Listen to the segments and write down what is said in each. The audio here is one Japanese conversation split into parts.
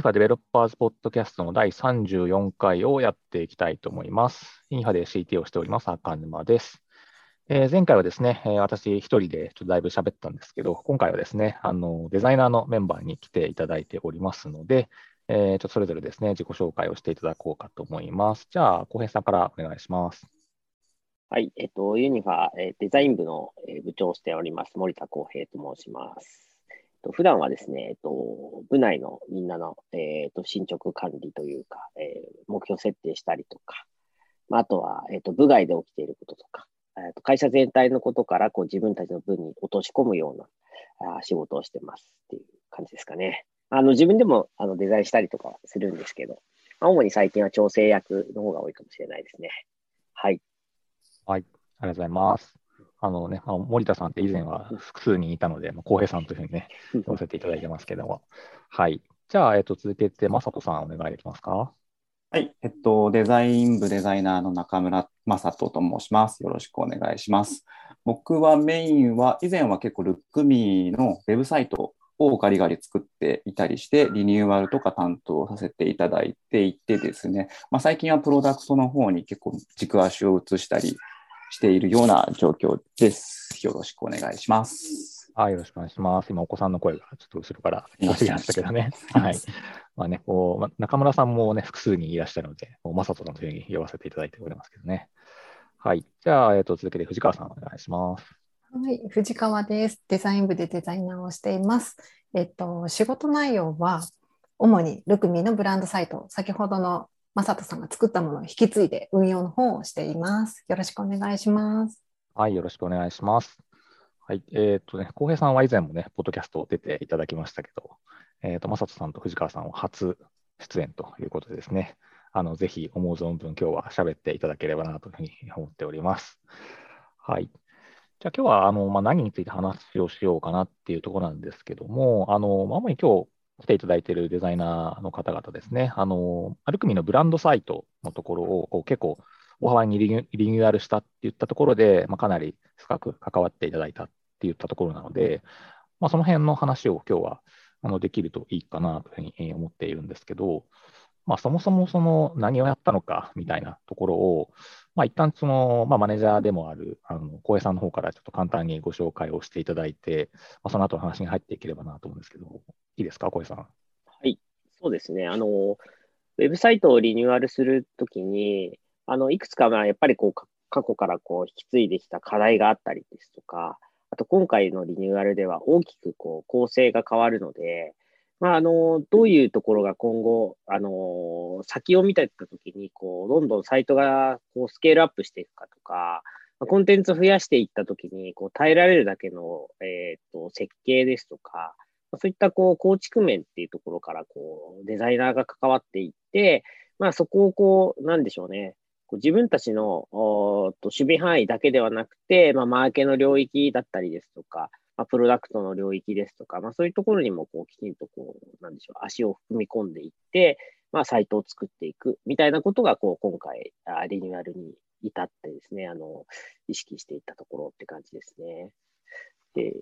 ンファデベロッパーズポッドキャストの第34回をやっていきたいと思います。インファで CT をしております赤沼です。えー、前回はですね、えー、私一人でちょっとだいぶ喋ったんですけど、今回はですね、あのデザイナーのメンバーに来ていただいておりますので、えー、ちょっとそれぞれですね、自己紹介をしていただこうかと思います。じゃあ、浩平さんからお願いします。はい、えっと、ユニファ、えデザイン部の部長をしております、森田康平と申します。普段はですね、えっと、部内のみんなの、えっと、進捗管理というか、えー、目標設定したりとか、まあ、あとは、えっと、部外で起きていることとか、えっと、会社全体のことからこう自分たちの部に落とし込むようなあ仕事をしてますっていう感じですかね。あの自分でもあのデザインしたりとかするんですけど、主に最近は調整役の方が多いかもしれないですね。はい。はい、ありがとうございます。あのね、森田さんって以前は複数人いたので、浩平さんというふうにね、呼ばせていただいてますけども。はい。じゃあ、えっと、続けて、正人さん、お願いできますか？はい。えっと、デザイン部デザイナーの中村正人と申します。よろしくお願いします。僕はメインは、以前は結構、ルックミーのウェブサイトをガリガリ作っていたりして、リニューアルとか担当させていただいていてですね、まあ、最近はプロダクトの方に結構軸足を移したりしているような状況です。よろしくお願いします。はい、よろしくお願いします。今、お子さんの声がちょっと後ろから聞こえましたけどね。はい。まあね、こう、中村さんもね、複数にいらっしゃるので、まさとさんというふうに呼ばせていただいておりますけどね。はい。じゃあ、えっ、ー、と、続けて藤川さんお願いします。はい、藤川です。デザイン部でデザイナーをしています。えっと、仕事内容は、主にルクミのブランドサイト、先ほどの正人さんが作ったものを引き継いで運用の方をしています。よろしくお願いします。はい、よろしくお願いします。はい、えっ、とね、浩平さんは以前もね、ポッドキャスト出ていただきましたけど、えっ、ー、と、正人さんと藤川さんは初出演ということでですね、あの、ぜひ思う存分今日は喋っていただければなというふうに思っております。はい。じゃあ今日はあの、まあ、何について話をしようかなっていうところなんですけども、あの、まあ、主に今日来ていただいているデザイナーの方々ですね、あの、アルクミのブランドサイトのところをこう結構大幅にリニューアルしたっていったところで、まあ、かなり深く関わっていただいたっていったところなので、まあ、その辺の話を今日はあのできるといいかなというふうに思っているんですけど、まあ、そもそもその何をやったのかみたいなところを、まあ、一旦その、まあ、マネージャーでもあるあの小江さんの方からちょっと簡単にご紹介をしていただいて、まあ、その後の話に入っていければなと思うんですけど、いいですか、小江さん？はい、そうですね。あの、ウェブサイトをリニューアルするときに、あの、いくつか、まあ、やっぱりこう、過去からこう、引き継いできた課題があったりですとか、あと今回のリニューアルでは大きくこう構成が変わるので、まあ、あの、どういうところが今後、あの、先を見たときに、こう、どんどんサイトがこうスケールアップしていくかとか、コンテンツを増やしていったときに、こう、耐えられるだけの、えっ、ー、と、設計ですとか、そういったこう構築面っていうところからこうデザイナーが関わっていって、まあ、そこをこう、なんでしょうね、こう自分たちのおと守備範囲だけではなくて、まあ、マーケの領域だったりですとか、まあ、プロダクトの領域ですとか、まあ、そういうところにもこうきちんとこう、なんでしょう、足を踏み込んでいって、まあ、サイトを作っていくみたいなことが、こう、今回、リニューアルに至ってですね、あの、意識していったところって感じですね。で、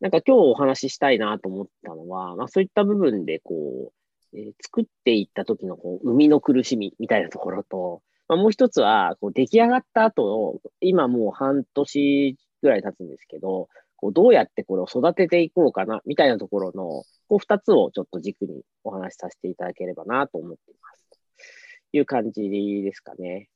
なんか今日お話ししたいなと思ったのは、まあ、そういった部分で、こう、えー、作っていった時のこう生みの苦しみみたいなところと、まあ、もう一つは、こう出来上がった後の、今もう半年ぐらい経つんですけど、こうどうやってこれを育てていこうかな、みたいなところの、こう二つをちょっと軸にお話しさせていただければなと思っています。という感じですかね。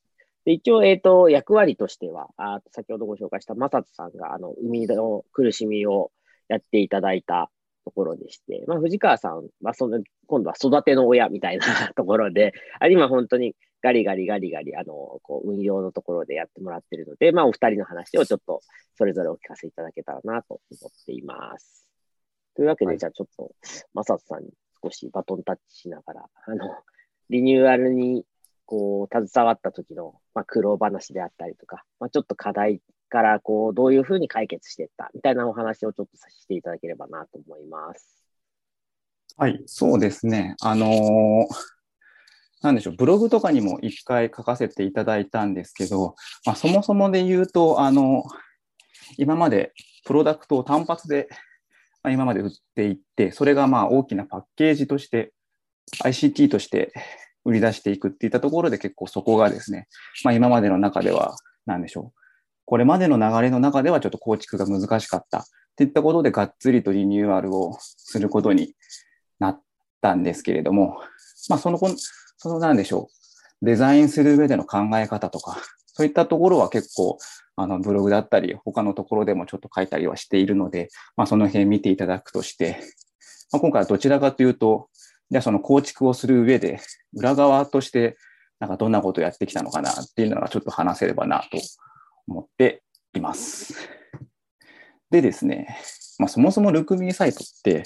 で一応、えっ、ー、と、役割としては、あ先ほどご紹介した正人さんが、あの、海の苦しみをやっていただいたところでして、まあ、藤川さんはその、今度は育ての親みたいなところで、あ今本当にガリガリガリガリ、あの、こう、運用のところでやってもらってるので、まあ、お二人の話をちょっと、それぞれお聞かせいただけたらなと思っています。というわけで、はい、じゃあちょっと、まささんに少しバトンタッチしながら、あの、リニューアルに、こう、携わった時の、まあ、苦労話であったりとか、まあ、ちょっと課題から、こう、どういうふうに解決していったみたいなお話をちょっとさせていただければなと思います。はい、そうですね。あのーなんでしょう、ブログとかにも一回書かせていただいたんですけど、まあ、そもそもで言うと、あの、今までプロダクトを単発で、まあ、今まで売っていって、それがまあ大きなパッケージとして ICT として売り出していくっていったところで結構そこがですね、まあ今までの中では、なんでしょう。これまでの流れの中ではちょっと構築が難しかったっていったことでがっつりとリニューアルをすることになったんですけれども、まあその、そのなんでしょう。デザインする上での考え方とか、そういったところは結構、あの、ブログだったり、他のところでもちょっと書いたりはしているので、まあその辺見ていただくとして、まあ、今回はどちらかというと、じゃあその構築をする上で、裏側として、なんかどんなことをやってきたのかなっていうのがちょっと話せればなと思っています。でですね、まあ、そもそもルクミーサイトって、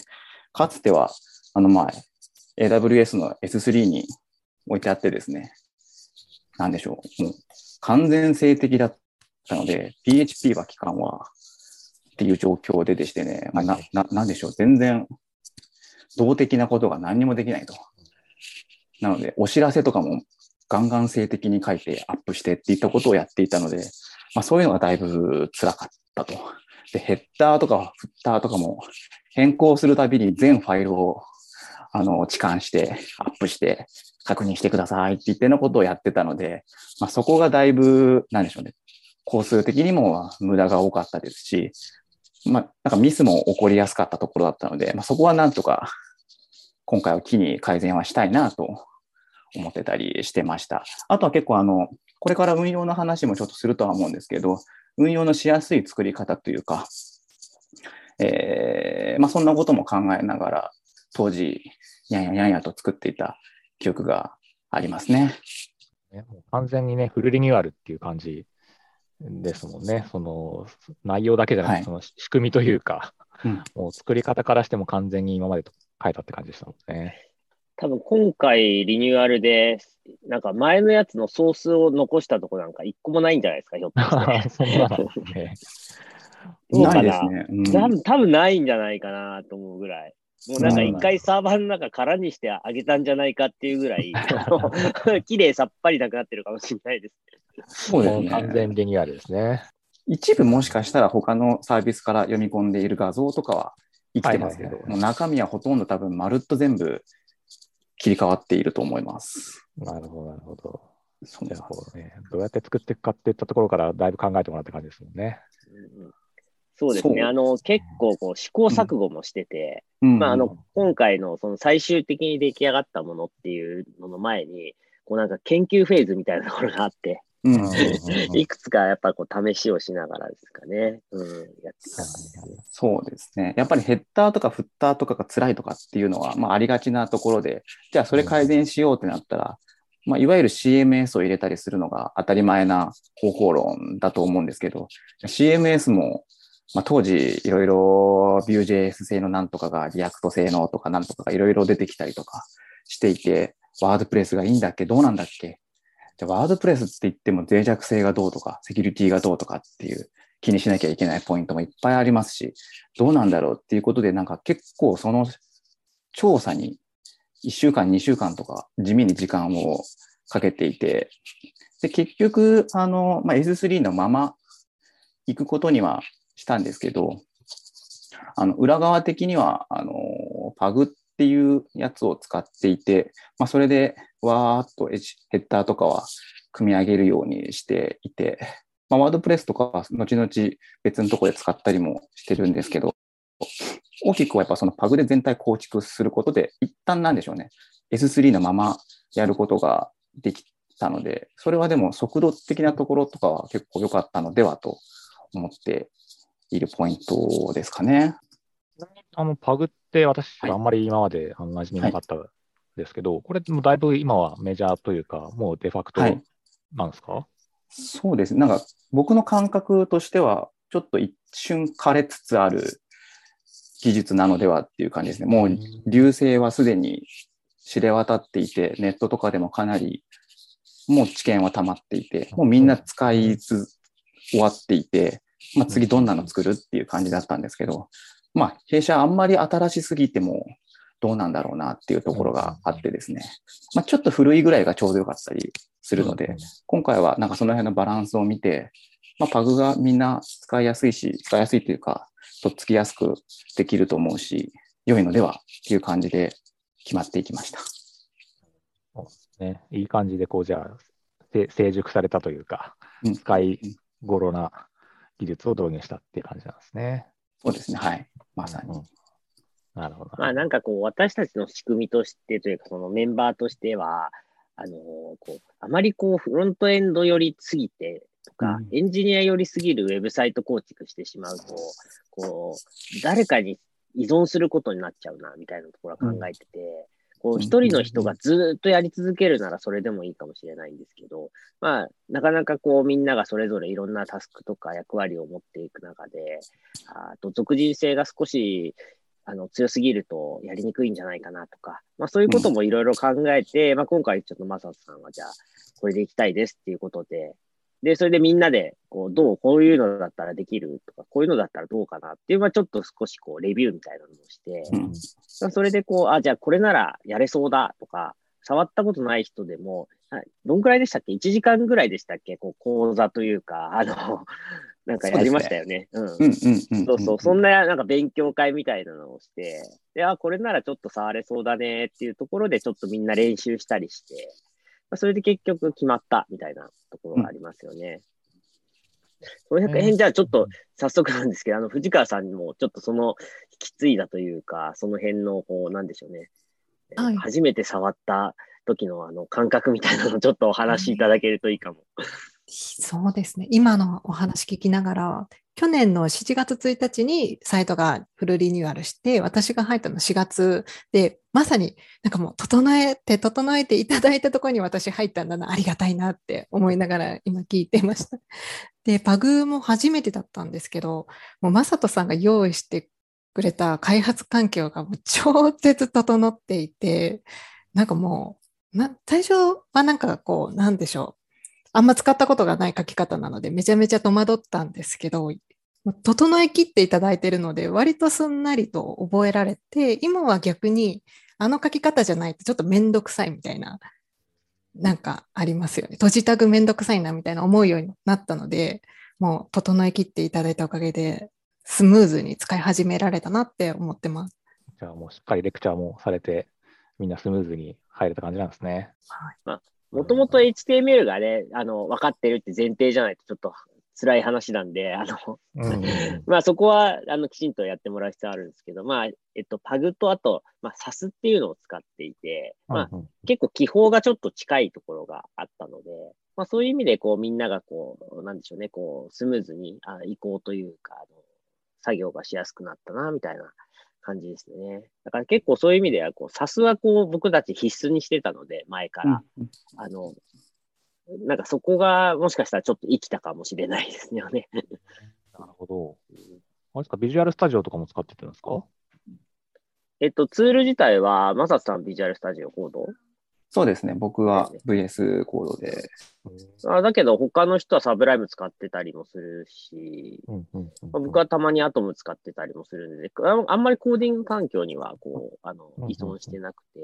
かつては、あの前、AWS の S3 に置いてあってですね、なんでしょう、もう完全性的だったので、PHP は期間はっていう状況ででしてね、まあ、な、な、なんでしょう、全然動的なことが何にもできないと。なので、お知らせとかもガンガン性的に書いてアップしてっていったことをやっていたので、まあ、そういうのがだいぶ辛かったと。で、ヘッダーとかフッターとかも変更するたびに全ファイルをあの置換してアップして確認してくださいって言ってのことをやってたので、まあ、そこがだいぶ、なんでしょうね。工数的にも無駄が多かったですし、まあ、なんかミスも起こりやすかったところだったので、まあ、そこはなんとか今回は機に改善はしたいなと思ってたりしてました。あとは結構あの、これから運用の話もちょっとするとは思うんですけど、運用のしやすい作り方というか、えー、まあそんなことも考えながら、当時、やんややんやと作っていた記憶がありますね。ねもう完全にね、フルリニューアルっていう感じですもんね。その内容だけじゃなくて、はい、その仕組みというか、うん、もう作り方からしても完全に今までと変えたって感じでしたもんね。多分今回リニューアルで、なんか前のやつのソースを残したとこなんか一個もないんじゃないですか、ひょっとして。そんなのね。どうかなないですね、うん、多分ないんじゃないかなと思うぐらい。もうなんか一回サーバーの中空にしてあげたんじゃないかっていうぐらい、綺麗さっぱりなくなってるかもしれないです。そうですね。完全リニューアルですね。一部もしかしたら他のサービスから読み込んでいる画像とかは生きてますけど、もう中身はほとんど多分まるっと全部切り替わっていると思います。なるほど、なるほど。そうですね。どうやって作っていくかっていったところからだいぶ考えてもらった感じですもんね。うんそうですね。あの、結構こう試行錯誤もしてて、うん、まあ、あの、今回のその最終的に出来上がったものっていうのの前に、こうなんか研究フェーズみたいなところがあって、いくつかやっぱこう試しをしながらですかね、うん、やってたそうですね。やっぱりヘッダーとかフッターとかが辛いとかっていうのは、まあ、ありがちなところで、じゃあそれ改善しようってなったら、うん、まあ、いわゆる CMS を入れたりするのが当たり前な方法論だと思うんですけど、CMS も、まあ、当時いろいろ Vue.js 製のなんとかが React 製のとかなんとかがいろいろ出てきたりとかしていて、 WordPress がいいんだっけ？どうなんだっけ？じゃ WordPress って言っても脆弱性がどうとか、セキュリティがどうとかっていう気にしなきゃいけないポイントもいっぱいありますし、どうなんだろうっていうことで、なんか結構その調査に1週間、2週間とか地味に時間をかけていて、で、結局、あの、まあ、S3 のまま行くことにはしたんですけど、あの、裏側的には、あの、パグっていうやつを使っていて、まあ、それでわーっとヘッダーとかは組み上げるようにしていて、まあ、ワードプレスとかは後々別のところで使ったりもしてるんですけど、大きくはやっぱそのパグで全体構築することで、一旦なんでしょうね、S3 のままやることができたので、それはでも速度的なところとかは結構良かったのではと思っているポイントですかね。あのパグって私、あんまり今まで馴染みなかったですけど、はい、これもだいぶ今はメジャーというか、もうデファクトなんですか、はい、そうですね。なんか僕の感覚としては、ちょっと一瞬枯れつつある技術なのではっていう感じですね。もう流星はすでに知れ渡っていて、ネットとかでもかなりもう知見は溜まっていて、もうみんな使いつ終わっていて、まあ、次どんなの作るっていう感じだったんですけど、まあ、弊社あんまり新しすぎてもどうなんだろうなっていうところがあってですね、まあ、ちょっと古いぐらいがちょうどよかったりするので、今回はなんかその辺のバランスを見て、まあ、パグがみんな使いやすいし、使いやすいというか、とっつきやすくできると思うし、良いのではっていう感じで決まっていきました。ね、いい感じで、こう、じゃあ、せ成熟されたというか、うん。使い頃な技術を導入したっていう感じなんですね。そうですね。はい。まさに。うんなるほど。まあなんかこう、私たちの仕組みとしてというか、そのメンバーとしては、あのこう、あまりこう、フロントエンド寄りすぎてとか、うんエンジニア寄りすぎるウェブサイト構築してしまうと、こう、誰かに依存することになっちゃうな、みたいなところは考えてて、こう、一人の人がずーっとやり続けるならそれでもいいかもしれないんですけど、まあ、なかなかこう、みんながそれぞれいろんなタスクとか役割を持っていく中で、あと、属人性が少し、あの、強すぎるとやりにくいんじゃないかなとか、まあそういうこともいろいろ考えて、まあ今回ちょっとマサトさんはじゃあ、これでいきたいですっていうことで、で、それでみんなで、こう、どう、こういうのだったらできるとか、こういうのだったらどうかなっていう、まあちょっと少しこう、レビューみたいなのをして、うん。まあそれでこう、あ、じゃあこれならやれそうだとか、触ったことない人でも、あどんくらいでしたっけ ?1 時間ぐらいでしたっけ？こう、講座というか、あの、なんかやりましたよね。そうそう、そんななんか勉強会みたいなのをして、で、あ、これならちょっと触れそうだねっていうところで、ちょっとみんな練習したりして、まあ、それで結局決まったみたいなところがありますよね。その辺、じゃあちょっと早速なんですけど、あの、藤川さんにもちょっとその引き継い。だとい。うか、その辺の、こう、なんでしょうね。はい。初めて触った時のあの感覚みたい。なのをちょっとお話しい。ただけるとい。い。かも。そうですね。今のお話聞きながら、去年の7月1日にサイトがフルリニューアルして、私が入ったの4月で、まさになんかもう整えて整えていただいたところに私入ったんだな、ありがたいなって思いながら今聞いてました。で、パグも初めてだったんですけど、もうマサトさんが用意してくれた開発環境がもう超絶整っていて、なんかもう、な最初はなんかこう、なんでしょう。あんま使ったことがない書き方なので、めちゃめちゃ戸惑ったんですけど、整えきっていただいているので、割とすんなりと覚えられて、今は逆に、あの書き方じゃないとちょっとめんどくさいみたいな、なんかありますよね。閉じタグめんどくさいなみたいな思うようになったので、もう整えきっていただいたおかげで、スムーズに使い始められたなって思ってます。じゃあもうしっかりレクチャーもされて、みんなスムーズに入れた感じなんですね。もともと HTML がね、あの、分かってるって前提じゃないとちょっと辛い話なんで、あの、うん。うんまあそこは、あの、きちんとやってもらう必要あるんですけど、まあ、えっと、パグとあと、まあ、SAS っていうのを使っていて、まあ、結構気泡がちょっと近いところがあったので、まあそういう意味で、こう、みんながこう、なんでしょうね、こう、スムーズにあ移行というか、あの、作業がしやすくなったな、みたいな感じですね。だから結構そういう意味では、こう、SAS はこう、僕たち必須にしてたので、前から。うんあの、なんかそこがもしかしたらちょっと生きたかもしれないですよね。なるほど。あれですか、ビジュアルスタジオとかも使ってるんですか？えっと、ツール自体は、マサさんビジュアルスタジオコードそうですね。僕は VS コードで。あだけど、他の人はサブライブ使ってたりもするし、うんうんうんまあ僕はたまにアトム使ってたりもするんで、ああんまりコーディング環境には、こう、あの依存してなくて、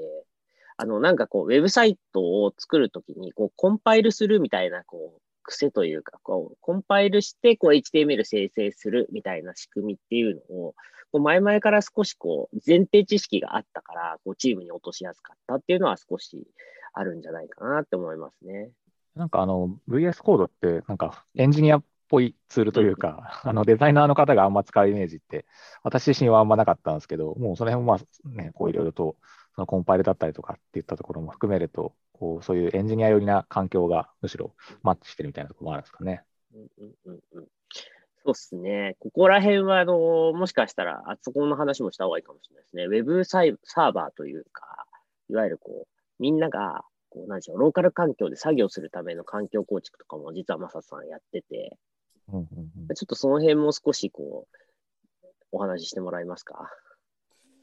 あの、なんかこう、ウェブサイトを作るときに、こう、コンパイルするみたいな、こう、癖というか、こう、コンパイルして、こう、HTML 生成するみたいな仕組みっていうのを、こう前々から少しこう、前提知識があったから、こう、チームに落としやすかったっていうのは少しあるんじゃないかなって思いますね。なんかあの VS コードってなんかエンジニアっぽいツールというか、あのデザイナーの方があんま使うイメージって、私自身はあんまなかったんですけど、もうその辺もまあね、こういろいろとそのコンパイルだったりとかっていったところも含めると、こうそういうエンジニア寄りな環境がむしろマッチしてるみたいなところもあるんですかね。うんうんうんうんそうっすね。ここら辺は、あの、もしかしたら、あそこの話もした方がいいかもしれないですね。ウェブサイサーバーというか、いわゆるこう、みんなが、こう、なんでしょう、ローカル環境で作業するための環境構築とかも、実はマサさんやってて、うんうんうんちょっとその辺も少し、こう、お話ししてもらえますか？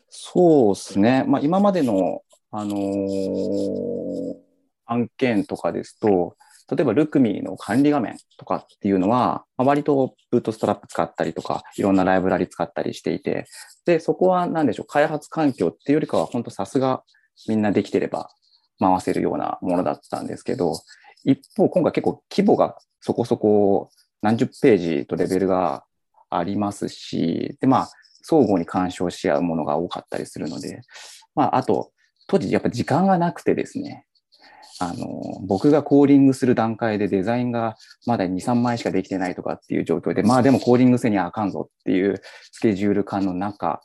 そうですね。まあ、今までの、あのー案件とかですと、例えばルクミの管理画面とかっていうのは、まあ割とブートストラップ使ったりとか、いろんなライブラリ使ったりしていて、で、そこは何でしょう、開発環境っていうよりかは、本当さすがみんなできてれば回せるようなものだったんですけど、一方、今回結構規模がそこそこ何十ページとレベルがありますし、で、まあ、相互に干渉し合うものが多かったりするので、まあ、あと、当時やっぱ時間がなくてですね、あの、僕がコーディングする段階でデザインがまだ2、3枚しかできてないとかっていう状況で、まあでもコーディングせにはあかんぞっていうスケジュール感の中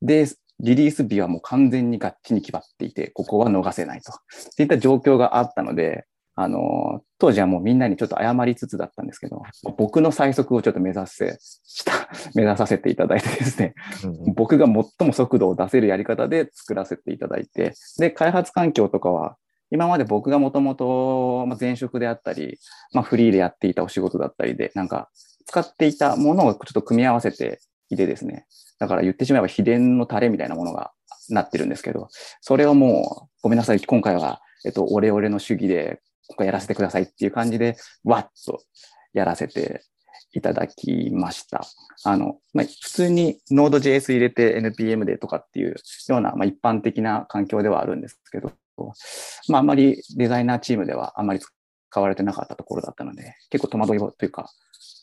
で、リリース日はもう完全にガッチに決まっていて、ここは逃せないと。っていった状況があったので、あの、当時はもうみんなにちょっと謝りつつだったんですけど、僕の最速をちょっと目指せ、した、目指させていただいてですね、うん僕が最も速度を出せるやり方で作らせていただいて、で、開発環境とかは、今まで僕がもともと前職であったり、まあ、フリーでやっていたお仕事だったりで、なんか使っていたものをちょっと組み合わせていてですね、だから言ってしまえば秘伝のタレみたいなものがなってるんですけど、それをもう、ごめんなさい、今回は、えっと、オレオレの主義で、ここやらせてくださいっていう感じで、わっとやらせていただきました。あの、まあ、普通に Node.js 入れて NPM でとかっていうような、まあ、一般的な環境ではあるんですけど、まあ、あんまりデザイナーチームではあんまり使われてなかったところだったので、結構戸惑いというか、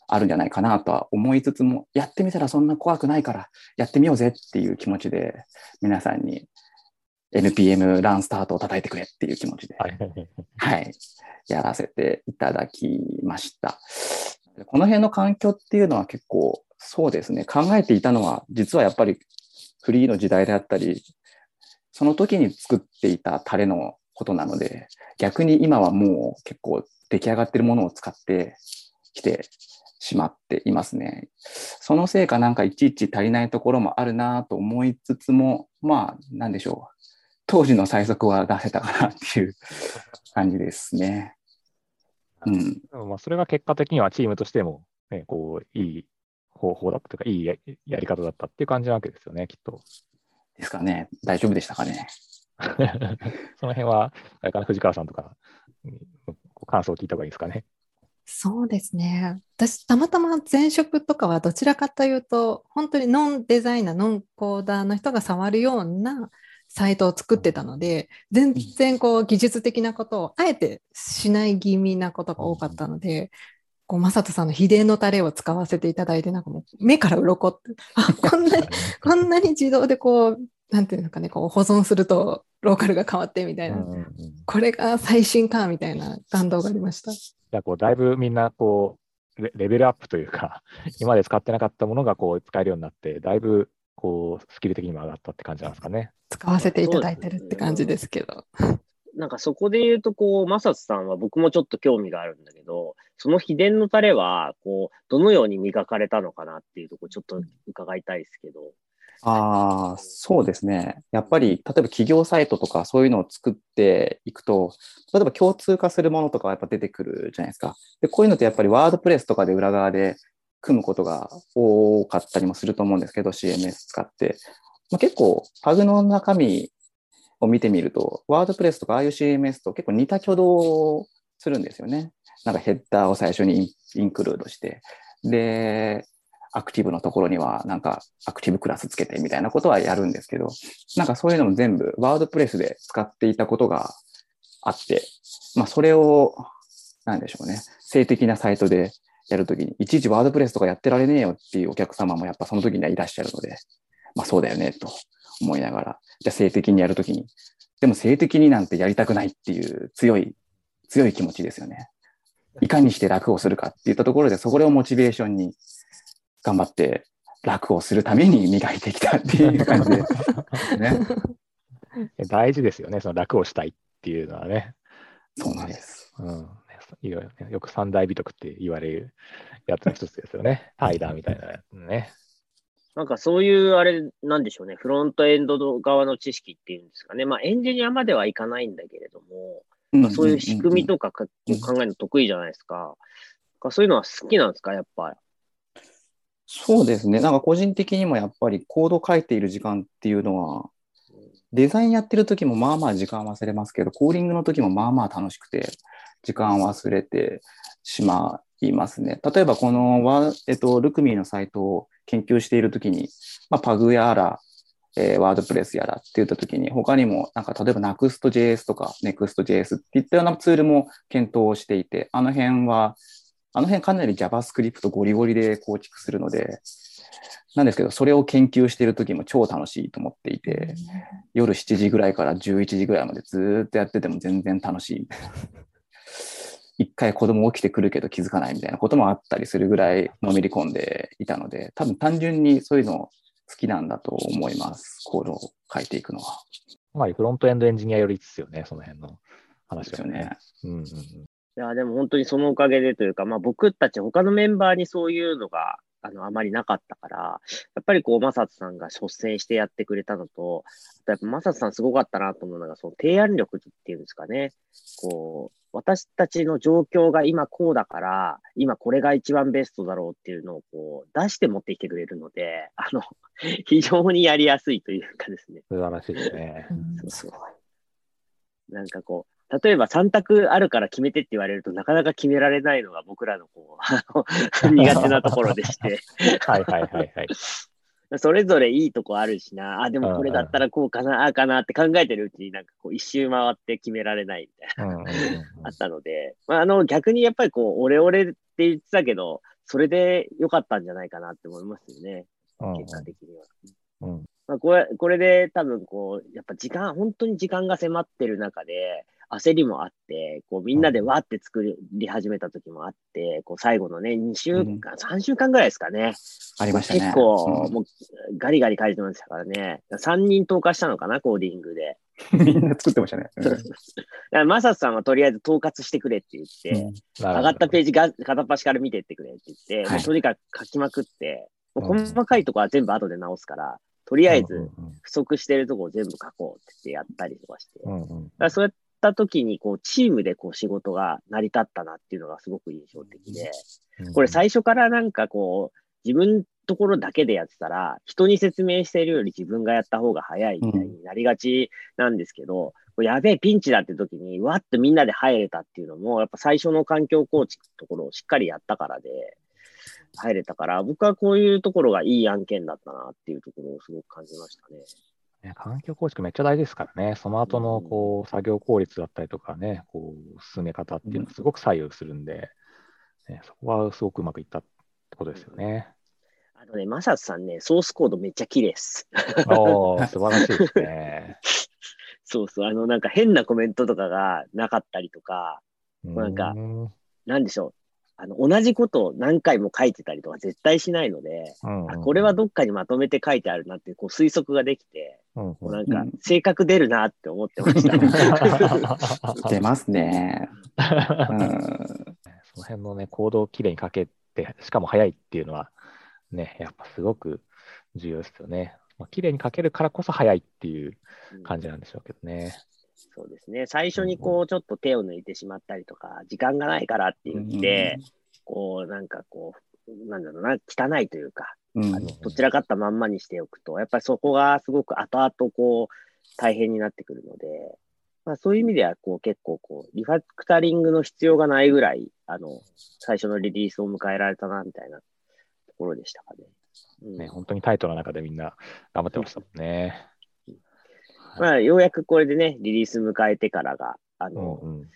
あるんじゃないかなとは思いつつも、やってみたらそんな怖くないから、やってみようぜっていう気持ちで、皆さんに NPM ランスタートを叩いてくれっていう気持ちで、はいやらせていただきました。この辺の環境っていうのは結構、そうですね、考えていたのは、実はやっぱりフリーの時代であったり、その時に作っていたタレのことなので、逆に今はもう結構出来上がってるものを使ってきてしまっていますね。そのせいかなんかいちいち足りないところもあるなと思いつつも、まあ、なんでしょう。当時の最速は出せたかなっていう 感じですね。うん。まあそれが結果的にはチームとしても、ね、こう、いい方法だったというか、いいややり方だったっていう感じなわけですよね、きっと。ですかね。大丈夫でしたかね。その辺は、あれかな、藤川さんとか、うん感想を聞いた方がいいですかね。そうですね。私、たまたま前職とかはどちらかというと、本当にノンデザイナー、ノンコーダーの人が触るようなサイトを作ってたので、全然こう技術的なことをあえてしない気味なことが多かったので、こう、まさとさんの秘伝のタレを使わせていただいて、なんかもう目から鱗って、あ、こんなに、こんなに自動でこう、なんていうのかね、こう保存するとローカルが変わってみたいな、うんうんうんこれが最新かみたいな感動がありました。じゃあこうだいぶみんなこうレレベルアップというか、今まで使ってなかったものがこう使えるようになって、だいぶこうスキル的にも上がったって感じなんですかね。使わせていただいてるって感じですけど。なんかそこで言うと、こう、マサツさんは僕もちょっと興味があるんだけど、その秘伝のタレは、こう、どのように磨かれたのかなっていうところ、ちょっと伺いたいですけど。ああ、そうですね。やっぱり、例えば企業サイトとかそういうのを作っていくと、例えば共通化するものとかはやっぱ出てくるじゃないですか。で、こういうのってやっぱりワードプレスとかで裏側で組むことが多かったりもすると思うんですけど、CMS 使って。まあ、結構、パグの中身を見てみると、ワードプレスとかああいう CMS と結構似た挙動をするんですよね。なんかヘッダーを最初にインクルードして、で、アクティブのところにはなんかアクティブクラスつけてみたいなことはやるんですけど、なんかそういうのも全部ワードプレスで使っていたことがあって、まあそれを、なんでしょうね、性的なサイトでやるときに、いちいちワードプレスとかやってられねえよっていうお客様もやっぱその時にはいらっしゃるので、まあそうだよねと思いながら、じゃあ性的にやるときに、でも性的になんてやりたくないっていう強い、強い気持ちですよね。いかにして楽をするかっていったところで、そこをモチベーションに頑張って楽をするために磨いてきたっていう感じで、ね。大事ですよね、その楽をしたいっていうのはね。そうなんです。うん、いろいろねよく三大美徳って言われるやつの一つですよね。タイダーみたいなやつね。なんかそういうあれなんでしょうね、フロントエンド側の知識っていうんですかね。まあエンジニアまではいかないんだけれども、まあ、そういう仕組みとか考えるの得意じゃないですか。かそういうのは好きなんですか、やっぱ。そうですね。なんか個人的にもやっぱりコード書いている時間っていうのは、デザインやってる時もまあまあ時間忘れますけど、コーディングの時もまあまあ楽しくて、時間忘れてしまいますね。例えばこの、えっと、ルクミーのサイトを研究している時に、まあ、パグやら、えーワードプレスやらって言った時に、他にも、なんか例えば Next.js とか Next.js っていったようなツールも検討していて、あの辺は、あの辺かなり JavaScript ゴリゴリで構築するので、なんですけど、それを研究している時も超楽しいと思っていて、夜7時ぐらいから11時ぐらいまでずーっとやってても全然楽しい。一回子供起きてくるけど気づかないみたいなこともあったりするぐらいのめり込んでいたので、多分単純にそういうの好きなんだと思います。コードを書いていくのは。つまりフロントエンドエンジニアよりですよね、その辺の話はね。ですよね。うんうんうんいや、でも本当にそのおかげでというか、まあ僕たち他のメンバーにそういうのが、あの、あまりなかったから、やっぱりこう、マサトさんが率先してやってくれたのと、あとやっぱマサトさんすごかったなと思うのが、その提案力っていうんですかね。こう、私たちの状況が今こうだから、今これが一番ベストだろうっていうのをこう、出して持ってきてくれるので、あの、非常にやりやすいというかですね。素晴らしいですね。うんすごい。なんかこう、例えば3択あるから決めてって言われるとなかなか決められないのが僕らのこう、苦手なところでして、はいはいはいはい。それぞれいいとこあるしな、あ、でもこれだったらこうかな、ああかなって考えてるうちになんかこう一周回って決められないみたいな、あったので、まあ、あの逆にやっぱりこう、オレオレって言ってたけど、それで良かったんじゃないかなって思いますよね、うん。結果的には。うん。まあ、これ、これで多分こう、やっぱ時間、本当に時間が迫ってる中で、焦りもあって、こうみんなでわーって作り始めた時もあって、こう最後のね、2週間、3週間ぐらいですかね。ありましたね。結構、うんもうガリガリ書いてましたからね。3人投下したのかな、コーディングで。みんな作ってましたね。だからマサスさんはとりあえず統括してくれって言って、うん上がったページが片っ端から見てってくれって言って、はいもうとにかく書きまくって、もううん細かいとこは全部後で直すから、とりあえず、うん不足してるとこを全部書こうって言ってやったりとかして。だかうんうんらそういった時に、こう、チームでこう仕事が成り立ったなっていうのがすごく印象的で、うんこれ最初からなんかこう、自分ところだけでやってたら、人に説明してるより自分がやった方が早いみたいになりがちなんですけど、やべえ、ピンチだって時に、わっとみんなで入れたっていうのも、やっぱ最初の環境構築のところをしっかりやったからで、入れたから、僕はこういうところがいい案件だったなっていうところをすごく感じましたね。ね環境構築めっちゃ大事ですからね、その後のこう作業効率だったりとかね、こう進め方っていうのはすごく左右するんで、ね、そこはすごくうまくいったってことですよね。あのね、マサスさんね、ソースコードめっちゃ綺麗です。おー、素晴らしいですね。そうそう、あの、なんか変なコメントとかがなかったりとか、なんかうんなんでしょう。あの、同じことを何回も書いてたりとか絶対しないので、うんあこれはどっかにまとめて書いてあるなっていうこう推測ができて、うんこうなんかうん性格出るなって思ってました。出ますね。うんその辺のね、コードをきれいに書けて、しかも早いっていうのは、ね、やっぱすごく重要ですよね。まあ、きれいに書けるからこそ早いっていう感じなんでしょうけどね。そうですね。最初にこうちょっと手を抜いてしまったりとか、時間がないからって言って、こうなんかこう、なんだろうな、汚いというか、うんあのどちらかったまんまにしておくと、やっぱりそこがすごく後々こう大変になってくるので、まあ、そういう意味ではこう結構こうリファクタリングの必要がないぐらい、あの、最初のリリースを迎えられたなみたいなところでしたかね。うんね、本当にタイトな中でみんな頑張ってましたもんね。まあ、ようやくこれでね、リリース迎えてからが、あうの、んうん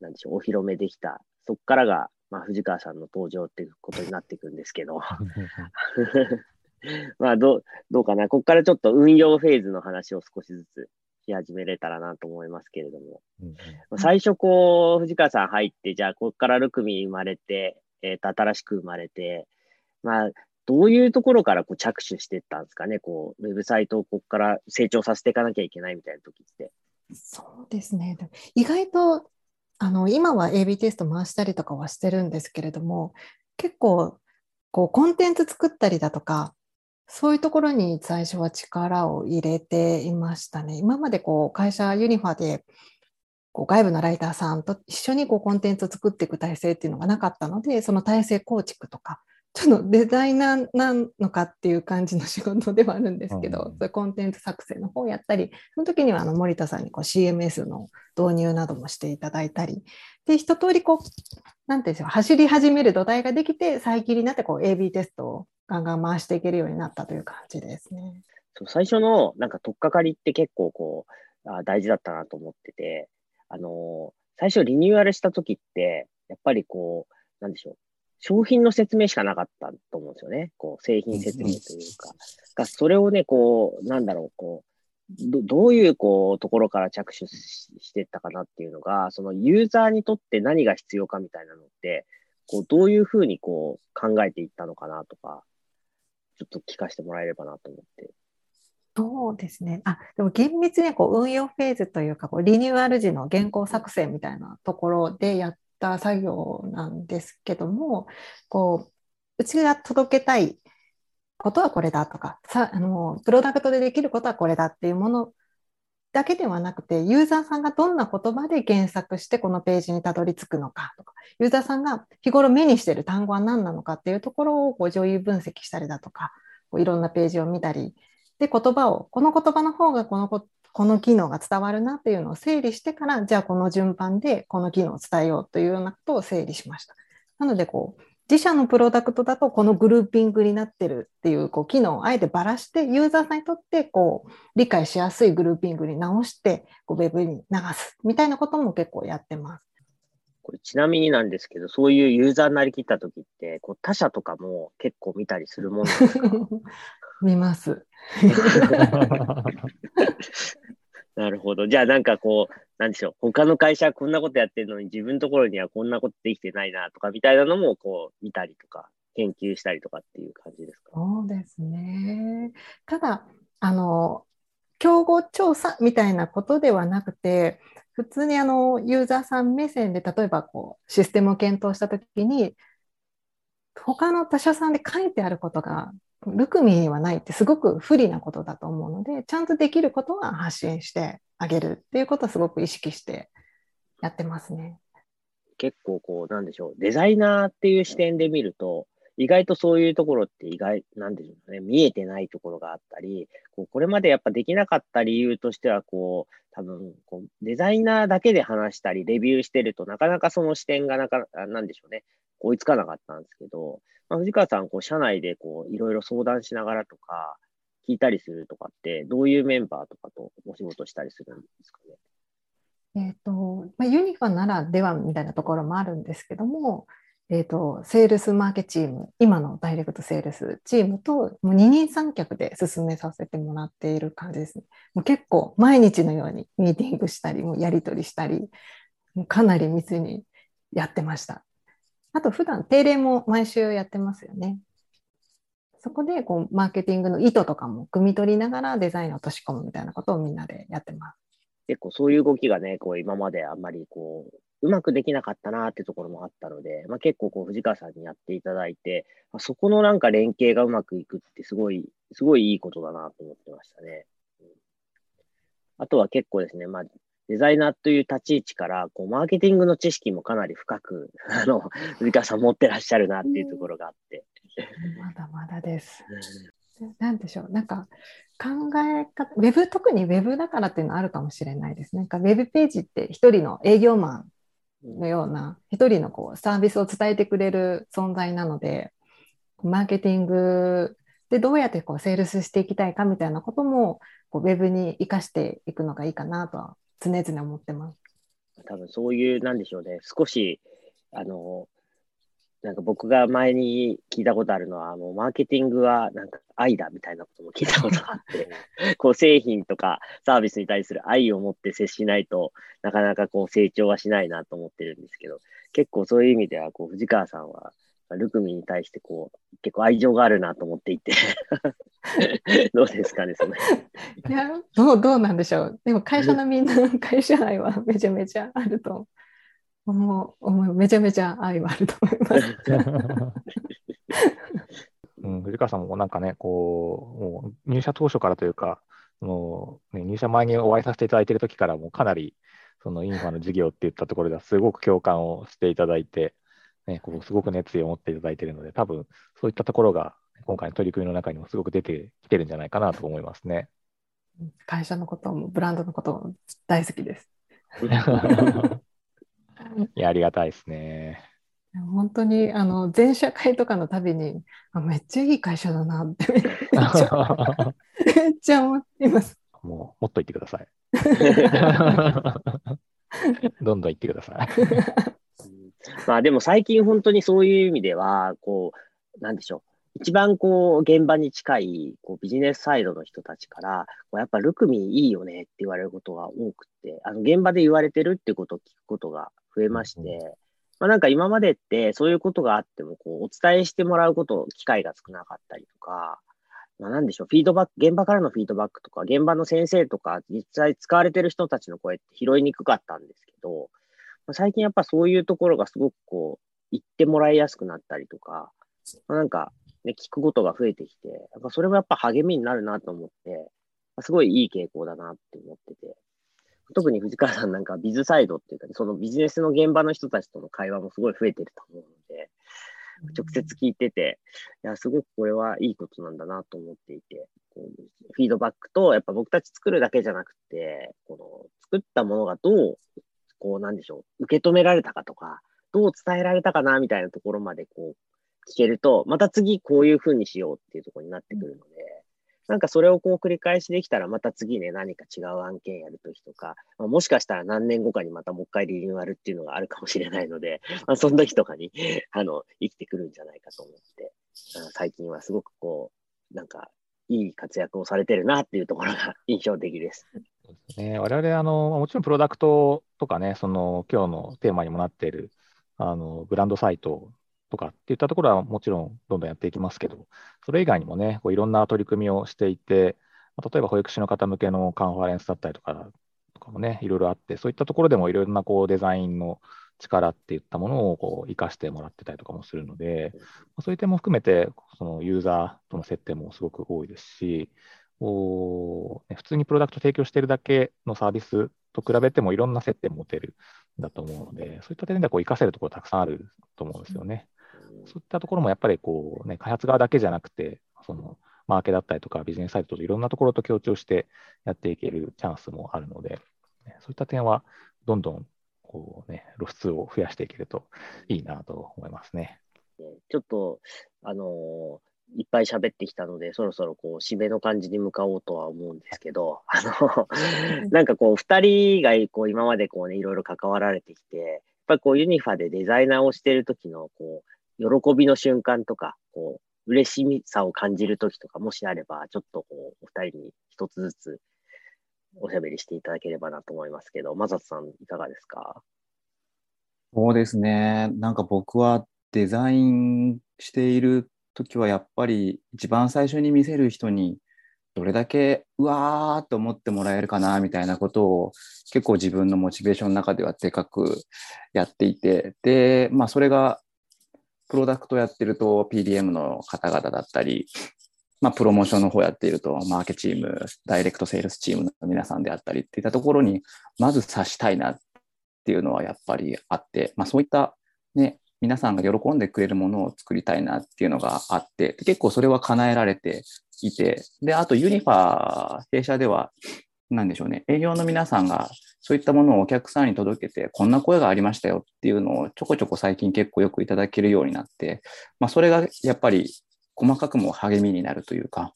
なんでしょう、お披露目できた。そこからが、まあ、藤川さんの登場っていうことになっていくんですけど、まあ、どう、どうかな。ここからちょっと運用フェーズの話を少しずつし始めれたらなと思いますけれども。うんうんまあ最初、こう、藤川さん入って、じゃあ、ここからルクミ生まれて、えっ、と、新しく生まれて、まあ、どういうところからこう着手していったんですかね、こう、ウェブサイトをここから成長させていかなきゃいけないみたいな時って。そうですね。意外とあの今は AB テスト回したりとかはしてるんですけれども、結構こうコンテンツ作ったりだとか、そういうところに最初は力を入れていましたね。今までこう会社ユニファでこう外部のライターさんと一緒にこうコンテンツを作っていく体制っていうのがなかったので、その体制構築とか、ちょっとデザイナーなのかっていう感じの仕事ではあるんですけど、うんコンテンツ作成の方をやったり、その時にはあの森田さんにこう CMS の導入などもしていただいたり、で、一通りこう、なんていうんでしょう、走り始める土台ができて、再起になってこう AB テストをガンガン回していけるようになったという感じですね。そう最初のなんか取っかかりって結構こうあ大事だったなと思ってて、あのー最初リニューアルした時って、やっぱりこう、なんでしょう、商品の説明しかなかったと思うんですよね。こう、製品説明というか。がそれをね、こう、なんだろう、こう、どどういうこうところから着手していったかなっていうのが、そのユーザーにとって何が必要かみたいなのって、こうどういうふうにこう考えていったのかなとか、ちょっと聞かせてもらえればなと思って。そうですね。あ、でも厳密にこう運用フェーズというか、こうリニューアル時の原稿作成みたいなところでやった作業なんですけども、こう、うちが届けたいことはこれだとか、さあのプロダクトでできることはこれだっていうものだけではなくて、ユーザーさんがどんな言葉で検索してこのページにたどり着くのかとか、ユーザーさんが日頃目にしてる単語は何なのかっていうところをこう上位分析したりだとか、こういろんなページを見たり、で、言葉を、この言葉の方がこのここの機能が伝わるなっていうのを整理してから、じゃあこの順番でこの機能を伝えようというようなことを整理しました。なので、こう、自社のプロダクトだとこのグルーピングになってるっていうこう機能をあえてばらしてユーザーさんにとってこう理解しやすいグルーピングに直してこうウェブに流すみたいなことも結構やってます。これちなみになんですけど、そういうユーザーになりきった時って、こう他社とかも結構見たりするもんですか？見ます。なるほど。じゃあなんかこう、なんでしょう、他の会社はこんなことやってるのに自分のところにはこんなことできてないなとかみたいなのもこう見たりとか、研究したりとかっていう感じですか？そうですね。ただ、あの、競合調査みたいなことではなくて、普通にあのユーザーさん目線で例えばこうシステムを検討したときに他の他社さんで書いてあることがルクミはないってすごく不利なことだと思うので、ちゃんとできることは発信してあげるっていうことはすごく意識してやってますね。結構こう、なんでしょう、デザイナーっていう視点で見ると、意外とそういうところって意外、なんでしょうね、見えてないところがあったり、こうこれまでやっぱできなかった理由としては、こう、多分こう、デザイナーだけで話したり、レビューしてるとなかなかその視点がなか、なんでしょうね、追いつかなかったんですけど、藤川さん、こう、社内でこう、いろいろ相談しながらとか、聞いたりするとかって、どういうメンバーとかとお仕事したりするんですかね？えっ、ー、と、まあ、ユニファならではみたいなところもあるんですけども、えっ、ー、と、セールスマーケチーム、今のダイレクトセールスチームと、もう二人三脚で進めさせてもらっている感じですね。もう結構毎日のようにミーティングしたり、もうやり取りしたり、もうかなり密にやってました。あと普段定例も毎週やってますよね。そこでこうマーケティングの意図とかも汲み取りながらデザインを落とし込むみたいなことをみんなでやってます。結構そういう動きがね、こう今まであんまりこううまくできなかったなってところもあったので、まあ、結構こう藤川さんにやっていただいて、まあ、そこのなんか連携がうまくいくってすごい、すごいいいことだなと思ってましたね。あとは結構ですね、まあ、デザイナーという立ち位置から、こう、マーケティングの知識もかなり深く、あの、藤川さん持ってらっしゃるなっていうところがあって。まだまだです。なんでしょう、なんか考え方、ウェブ、特にウェブだからっていうのはあるかもしれないですね。なんかウェブページって一人の営業マンのような、一人のこうサービスを伝えてくれる存在なので、マーケティングでどうやってこうセールスしていきたいかみたいなこともこうウェブに生かしていくのがいいかなとは常々思ってます。多分そういう、なんでしょうね、少し、あの、なんか僕が前に聞いたことあるのは、もうマーケティングはなんか愛だみたいなことも聞いたことがあって、こう製品とかサービスに対する愛を持って接しないとなかなかこう成長はしないなと思ってるんですけど、結構そういう意味ではこう藤川さんはルクミに対してこう結構愛情があるなと思っていて どうですかね、その いやどうどうなんでしょう。でも会社のみんな、会社愛はめちゃめちゃあると思う、思うめちゃめちゃ愛はあると思います。うん、藤川さんもなんかね、こう、もう入社当初からというか、もうね、入社前にお会いさせていただいている時からもうかなり、そのインファの事業っていったところではすごく共感をしていただいて、ね、こうすごく熱意を持っていただいているので、多分そういったところが今回の取り組みの中にもすごく出てきてるんじゃないかなと思いますね。会社のこともブランドのことも大好きです。いや、ありがたいですね。本当にあの全社会とかのたびにあめっちゃいい会社だなってめっちゃめっちゃ思っています。もうもっと言ってください。どんどん言ってください。まあでも最近本当にそういう意味では、こう、なんでしょう。一番こう、現場に近い、こう、ビジネスサイドの人たちから、こうやっぱルクミいいよねって言われることが多くて、あの、現場で言われてるってことを聞くことが増えまして、まあなんか今までってそういうことがあっても、こう、お伝えしてもらうこと、機会が少なかったりとか、まあなんでしょう、フィードバック、現場からのフィードバックとか、現場の先生とか、実際使われてる人たちの声って拾いにくかったんですけど、まあ、最近やっぱそういうところがすごくこう、言ってもらいやすくなったりとか、ま、なんか、ね、聞くことが増えてきて、やっぱそれもやっぱ励みになるなと思って、すごいいい傾向だなって思ってて、特に藤川さんなんかビズサイドっていうか、ね、そのビジネスの現場の人たちとの会話もすごい増えてると思うので、直接聞いてて、いや、すごくこれはいいことなんだなと思っていて、こうフィードバックと、やっぱ僕たち作るだけじゃなくて、この作ったものがどう、こうなんでしょう、受け止められたかとか、どう伝えられたかなみたいなところまでこう聞けると、また次こういうふうにしようっていうところになってくるので、なんかそれをこう繰り返しできたら、また次ね、何か違う案件やるときとか、まあ、もしかしたら何年後かにまたもう一回リニューアルっていうのがあるかもしれないので、まあ、その時とかに あの、生きてくるんじゃないかと思って、最近はすごくこう、なんか、いい活躍をされてるなっていうところが 印象的です。ね、我々あの、もちろんプロダクトとかね、その今日のテーマにもなっているあのブランドサイトとかっていったところはもちろんどんどんやっていきますけど、それ以外にもね、こういろんな取り組みをしていて、例えば保育士の方向けのカンファレンスだったりとかとかもね、いろいろあって、そういったところでもいろんなこうデザインの力っていったものをこう活かしてもらってたりとかもするので、そういう点も含めて、そのユーザーとの接点もすごく多いですし、おね、普通にプロダクト提供しているだけのサービスと比べてもいろんな接点を持てるんだと思うので、そういった点ではこう活かせるところたくさんあると思うんですよね。そういったところもやっぱりこう、ね、開発側だけじゃなくて、そのマーケだったりとかビジネスサイトといろんなところと協調してやっていけるチャンスもあるので、そういった点はどんどんこう、ね、露出を増やしていけるといいなと思いますね。ちょっと、あのー、いっぱい喋ってきたので、そろそろこう、締めの感じに向かおうとは思うんですけど、あの、なんかこう、二人がこう、今までこうね、いろいろ関わられてきて、やっぱりこう、ユニファでデザイナーをしている時の、こう、喜びの瞬間とか、こう、嬉しさを感じるときとか、もしあれば、ちょっとこう、お二人に一つずつおしゃべりしていただければなと思いますけど、マサトさん、いかがですか？そうですね。なんか僕はデザインしているときは、やっぱり一番最初に見せる人に、どれだけうわーと思ってもらえるかなみたいなことを結構自分のモチベーションの中ではでかくやっていて。でまあそれがプロダクトやってると PDM の方々だったり、まあ、プロモーションの方やっていると、マーケチーム、ダイレクトセールスチームの皆さんであったりっていったところに、まず指したいなっていうのはやっぱりあって、まあ、そういったね、皆さんが喜んでくれるものを作りたいなっていうのがあって、結構それは叶えられていて、で、あとユニファー弊社では、なんでしょうね、営業の皆さんがそういったものをお客さんに届けて、こんな声がありましたよっていうのをちょこちょこ最近結構よくいただけるようになって、まあ、それがやっぱり細かくも励みになるというか、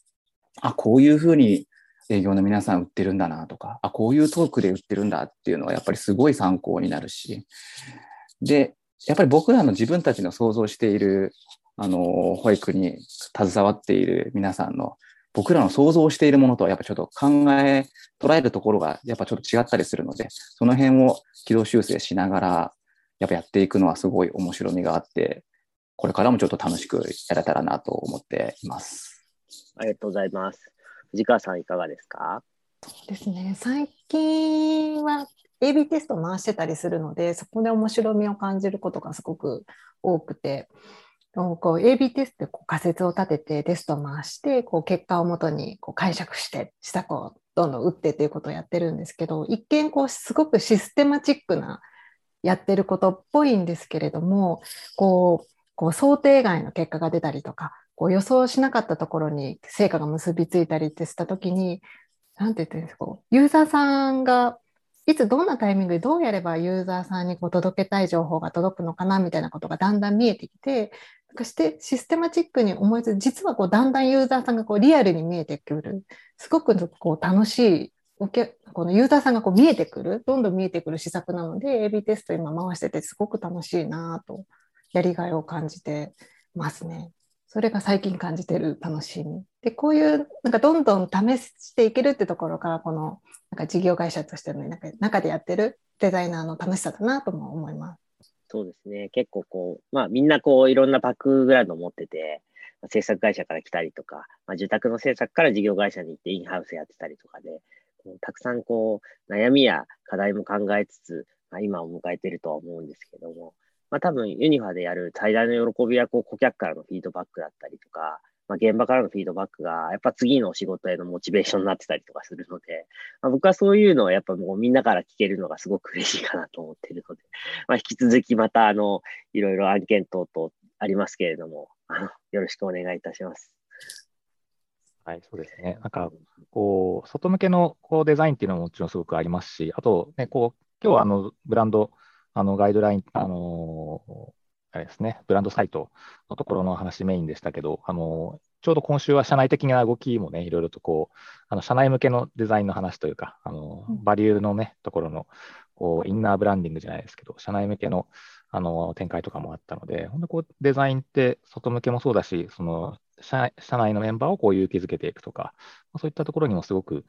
あ、こういうふうに営業の皆さん売ってるんだなとか、あ、こういうトークで売ってるんだっていうのはやっぱりすごい参考になるし、で、やっぱり僕らの自分たちの想像している、あの、保育に携わっている皆さんの僕らの想像しているものとはやっぱちょっと考え、捉えるところがやっぱちょっと違ったりするので、その辺を軌道修正しながら、やっぱやっていくのはすごい面白みがあって、これからもちょっと楽しくやれたらなと思っています。ありがとうございます。藤川さんいかがですか？そうですね。最近は AB テスト回してたりするので、そこで面白みを感じることがすごく多くて、AB テストでこう仮説を立ててテストを回してこう結果をもとにこう解釈して施策をどんどん打ってということをやってるんですけど一見こうすごくシステマチックなやってることっぽいんですけれどもこうこう想定外の結果が出たりとかこう予想しなかったところに成果が結びついたりってした時に何て言ってるんですかユーザーさんがいつどんなタイミングでどうやればユーザーさんにこう届けたい情報が届くのかなみたいなことがだんだん見えてきてそしてシステマチックに思いつつ実はこうだんだんユーザーさんがこうリアルに見えてくるすごくこう楽しいこのユーザーさんがこう見えてくる、どんどん見えてくる施策なので、AB テスト今回しててすごく楽しいなと、やりがいを感じてますね。それが最近感じてる楽しみ。で、こういう、なんかどんどん試していけるってところから、この、なんか事業会社としてのなんか中でやってるデザイナーの楽しさだなとも思います。そうですね。結構こう、まあみんなこういろんなバックグラウンド持ってて、制作会社から来たりとか、まあ、住宅の制作から事業会社に行ってインハウスやってたりとかで、たくさんこう悩みや課題も考えつつ、まあ、今を迎えてるとは思うんですけども、まあ、多分ユニファでやる最大の喜びはこう顧客からのフィードバックだったりとか、まあ、現場からのフィードバックがやっぱ次の仕事へのモチベーションになってたりとかするので、まあ、僕はそういうのをやっぱもうみんなから聞けるのがすごく嬉しいかなと思ってるので、まあ、引き続きまたあのいろいろ案件等々ありますけれども、あのよろしくお願いいたします。はい、そうですね。なんか、こう、外向けのこうデザインっていうのももちろんすごくありますし、あと、ね、こう、今日はあのブランド、あのガイドライン、あのあれですね、ブランドサイトのところの話メインでしたけど、あのちょうど今週は社内的な動きもね、いろいろとこう、あの社内向けのデザインの話というか、あのバリューのね、ところのこうインナーブランディングじゃないですけど、社内向けのあの展開とかもあったので、本当こうデザインって外向けもそうだし、その社社内のメンバーをこう勇気づけていくとか、そういったところにもすごく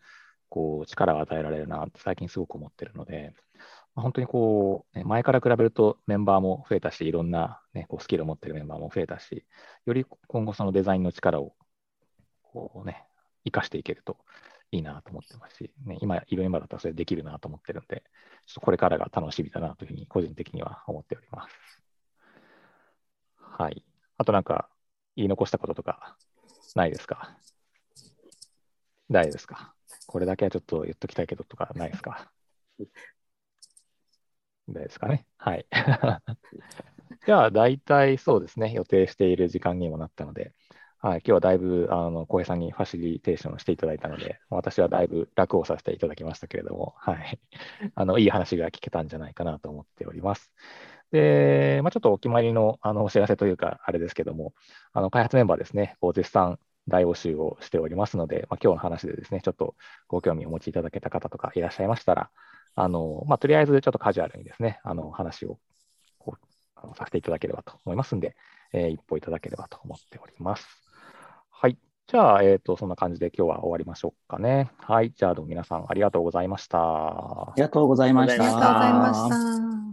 こう力を与えられるなって最近すごく思ってるので、本当にこう、ね、前から比べるとメンバーも増えたし、いろんな、ね、こうスキルを持ってるメンバーも増えたし、より今後そのデザインの力をこうね、生かしていけるといいなと思ってますし、ね、今、いろいろだったらそれできるなと思ってるんで、ちょっとこれからが楽しみだなというふうに個人的には思っております。はい。あとなんか言い残したこととかないですか？大丈夫ですか？これだけはちょっと言っときたいけどとかないですか？ですかね。はい。じゃあ、大体そうですね、予定している時間にもなったので、はい、今日はだいぶ、あの、浩平さんにファシリテーションしていただいたので、私はだいぶ楽をさせていただきましたけれども、はい。あの、いい話が聞けたんじゃないかなと思っております。で、まあ、ちょっとお決まりのあのお知らせというか、あれですけども、あの開発メンバーですね、こう絶賛大募集をしておりますので、まあ、今日の話でですね、ちょっとご興味をお持ちいただけた方とかいらっしゃいましたら、あのまあ、とりあえずちょっとカジュアルにですね、あの話をこうあのさせていただければと思いますんで、えー、一歩いただければと思っております。はい。じゃあ、えっ、ー、と、そんな感じで今日は終わりましょうかね。はい。じゃあ、どうも皆さんありがとうございました。ありがとうございました。ありがとうございました。